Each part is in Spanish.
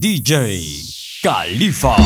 DJ 卡利法。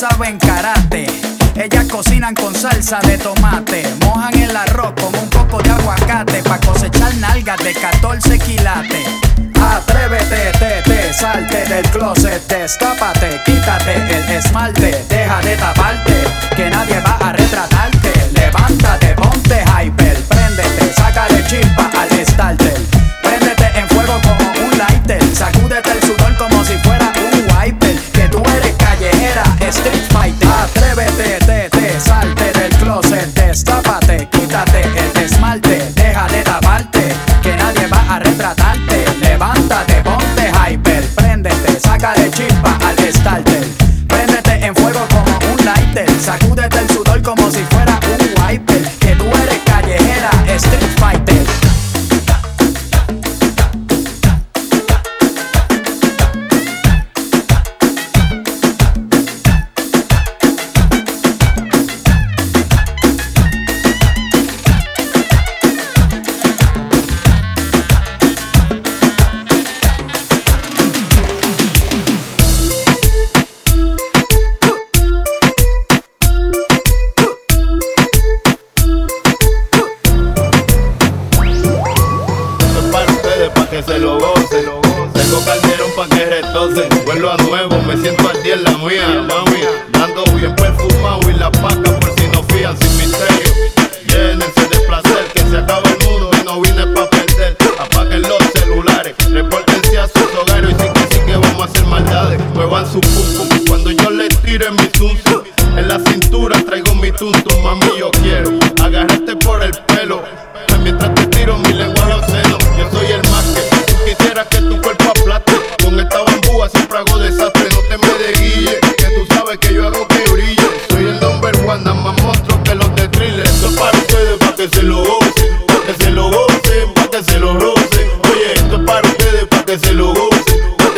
saben karate. Ellas cocinan con salsa de tomate, mojan el arroz con un poco de aguacate pa cosechar nalgas de 14 quilates. Atrévete, te, te, salte del closet, destápate, quítate el esmalte, deja de taparte, que nadie va a retratarte. Levántate, ponte hyper, préndete, sácale chispa al starter, préndete en fuego como un lighter,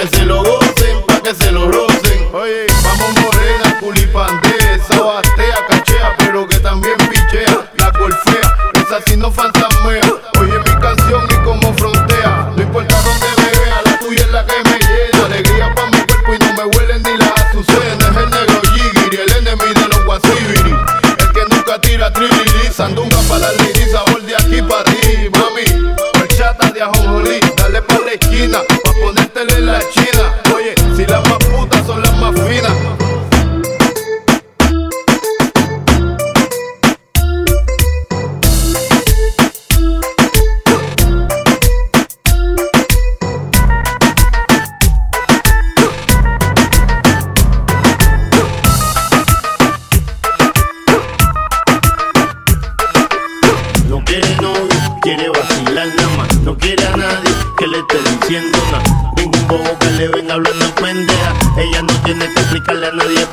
que se lo gocen, pa' que se lo rocen.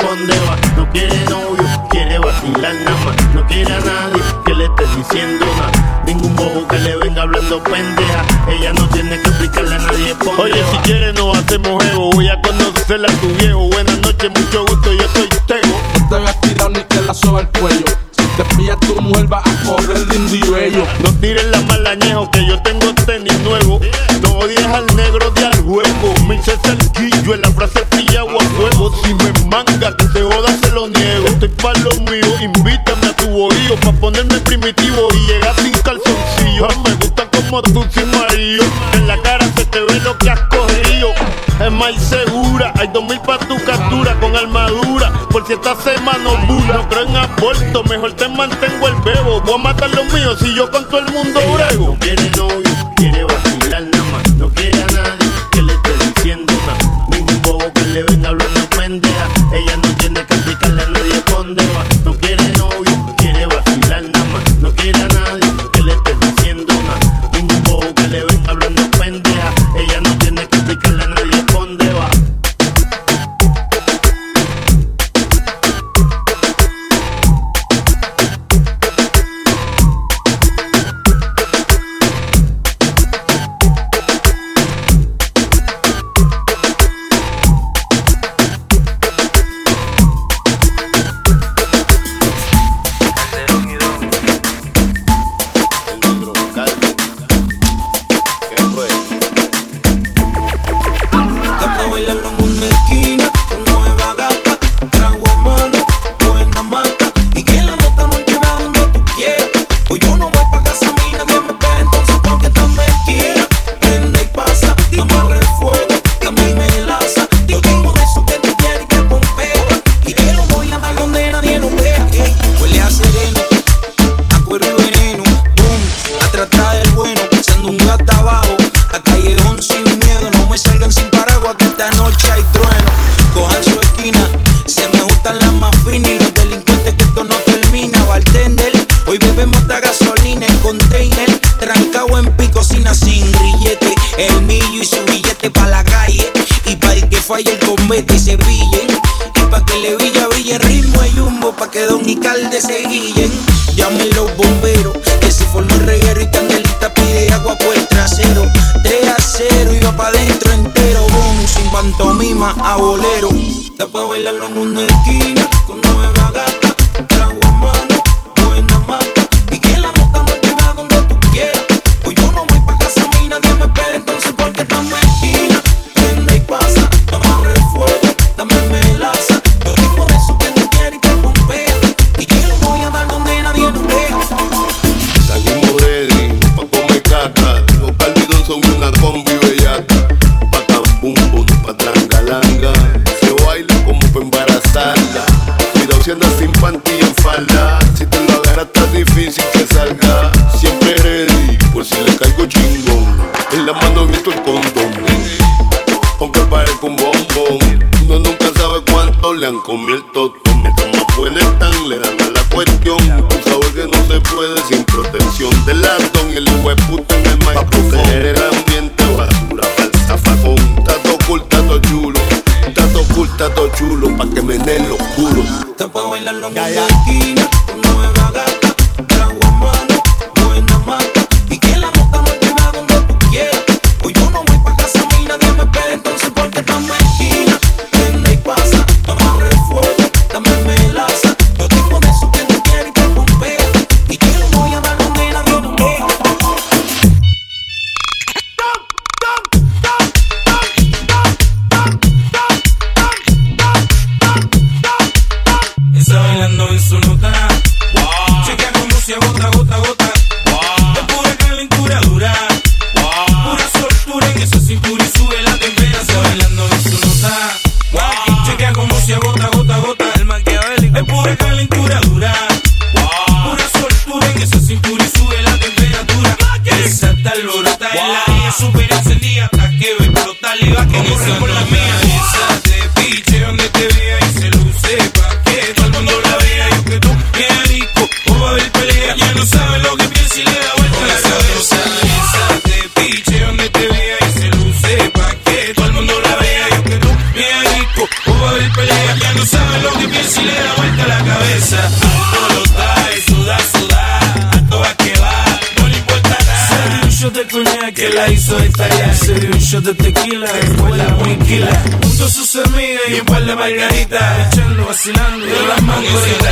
No quiere novio, quiere vacilar nada más. No quiere a nadie que le esté diciendo nada. Ningún bobo que le venga hablando pendeja. Ella no tiene que explicarle a nadie Oye, si quieres no hacemos ego. Voy a conocerla a tu viejo. Buenas noches, mucho gusto, yo soy Tego. No te veas tirado ni que la soba el cuello. Si te pilla tu mujer va a correr lindo y bello. No tiren la malañejo que yo tengo tenis nuevo. No odies al negro de al juego. Me hice cerquillo en la frase pillado a fuego. Si me manga que te joda se lo niego. Estoy pa' lo mío, invítame a tu bohío. Pa' ponerme primitivo y llegar sin calzoncillo. Me gusta como tú sin marido. En la cara se te ve lo que has cogido. Es más segura, hay dos mil pa' tu captura con armadura. Por si esta semana bula. No creo en aborto, mejor te mantengo el bebo. Voy a matar los míos si yo con todo el mundo brego. Un gato abajo, a callejón sin miedo, no me salgan sin paraguas que esta noche hay trueno, cojan su esquina, se me gustan las más finas y los delincuentes que esto no termina, bartender, hoy bebemos esta gasolina en container, trancado en picocina sin grillete, el millo y su billete pa' la calle, y pa' el que falle el combate y se brillen, y pa' que le brilla brille ritmo y jumbo, pa' que Don Icalde se guillen, pantomima a bolero, da pa' bailarlo en una esquina, con Si te lo agarras está difícil que salga. Siempre ready, por si le caigo chingón. En la mano visto el condón. Aunque parezca un bombón. Uno nunca sabe cuánto le han comido el totón. Mientras más buena están, le dan a la cuestión. Un sabor que no se puede sin protección del latón. El hueputo music.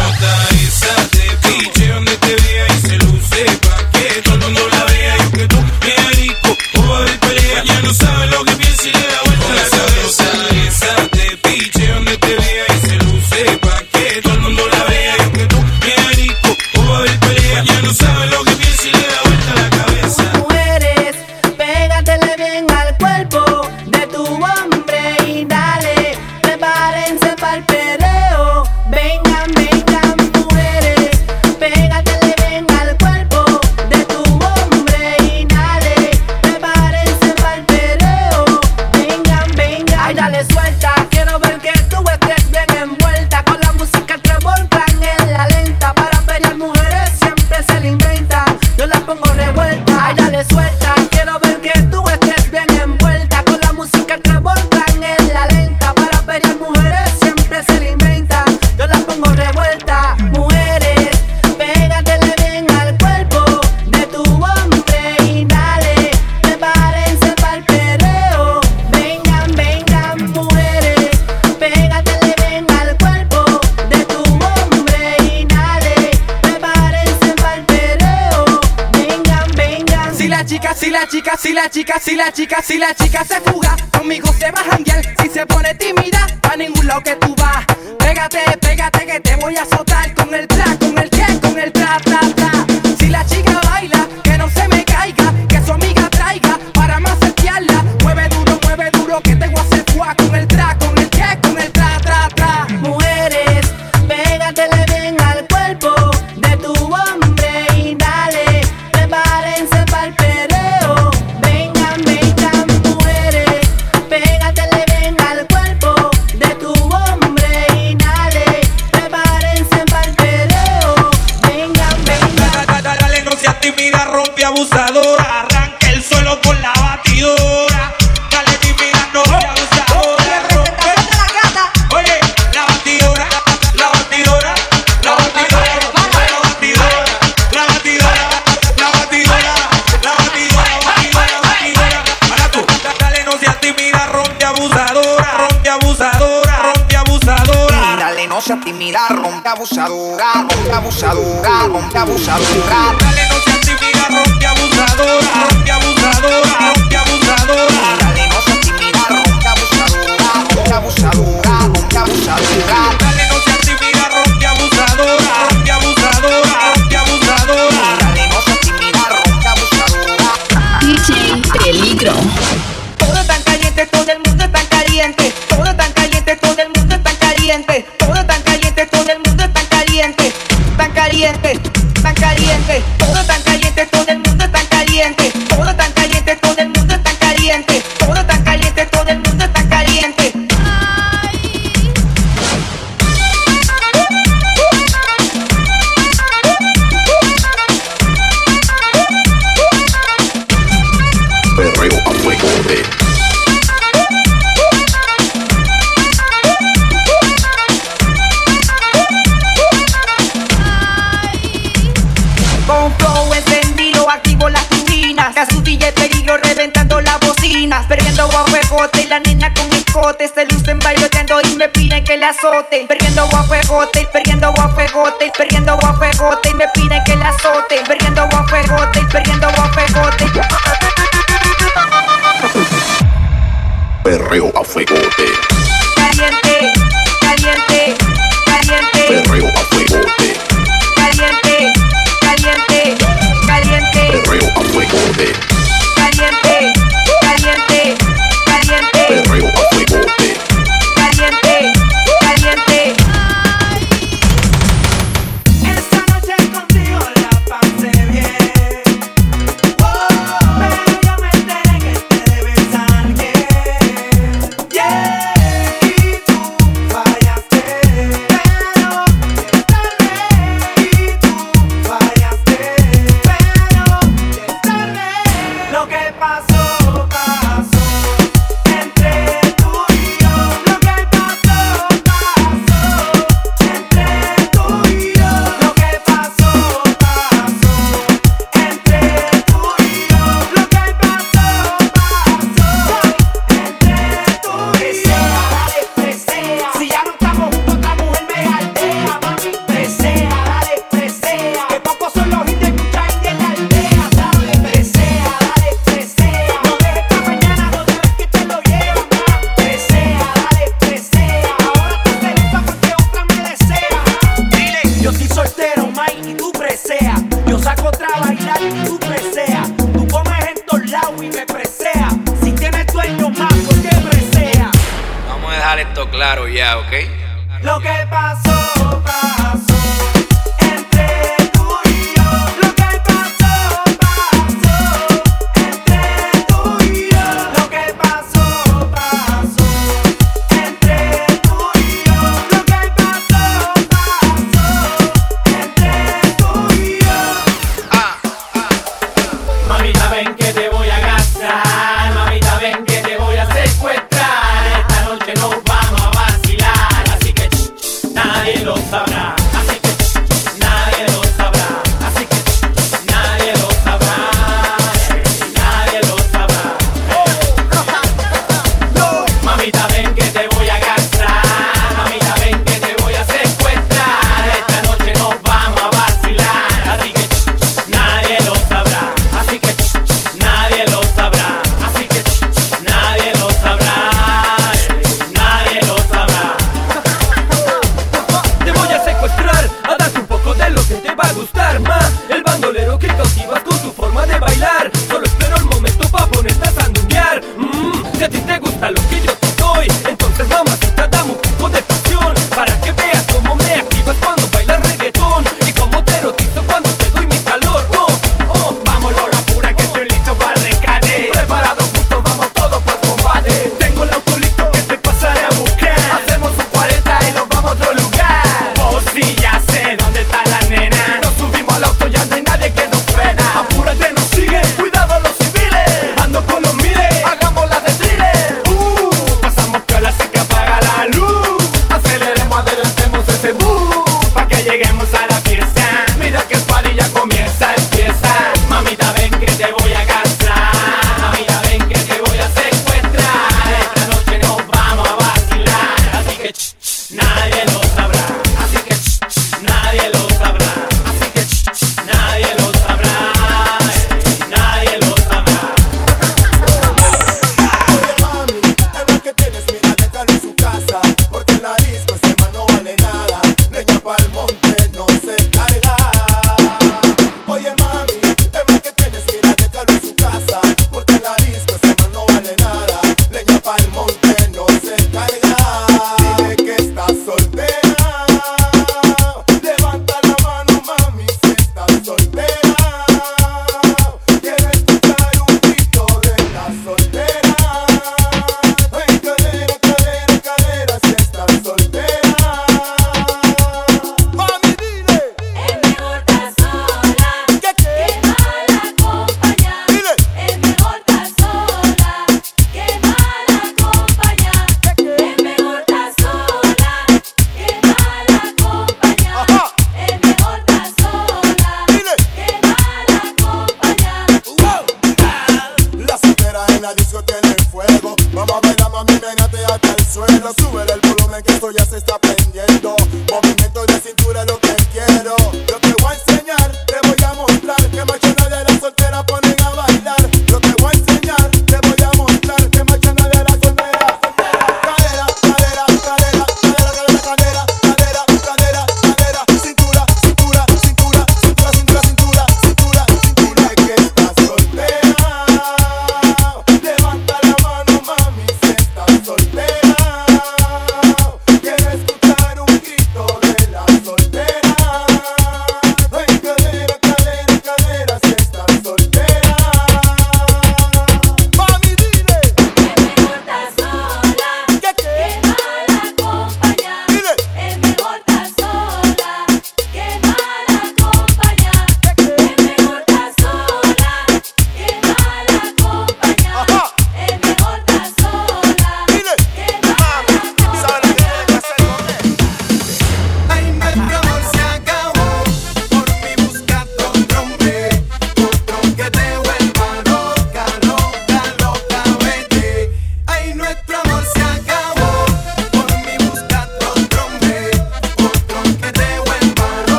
la chica, si la chica se fuga. ronca abusadora, ronca abusadora, ronca abusadora. Dale no seas tímida, ronca abusadora, ronca abusadora, ronca abusadora. Dale no seas tímida, ronca abusadora, ronca abusadora, ronca abusadora. Dale no seas tímida, ronca abusadora, ronca abusadora, ronca abusadora. Dale no tímida, ronca abusadora. DJ Peligro. Todo tan caliente, todo el mundo tan caliente, todo tan caliente, todo el mundo tan caliente. caliente, tan caliente, todo tan azote, perdiendo a fuegote. claro ya, ¿ok? Lo que. nadie lo sabe.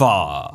Fuck.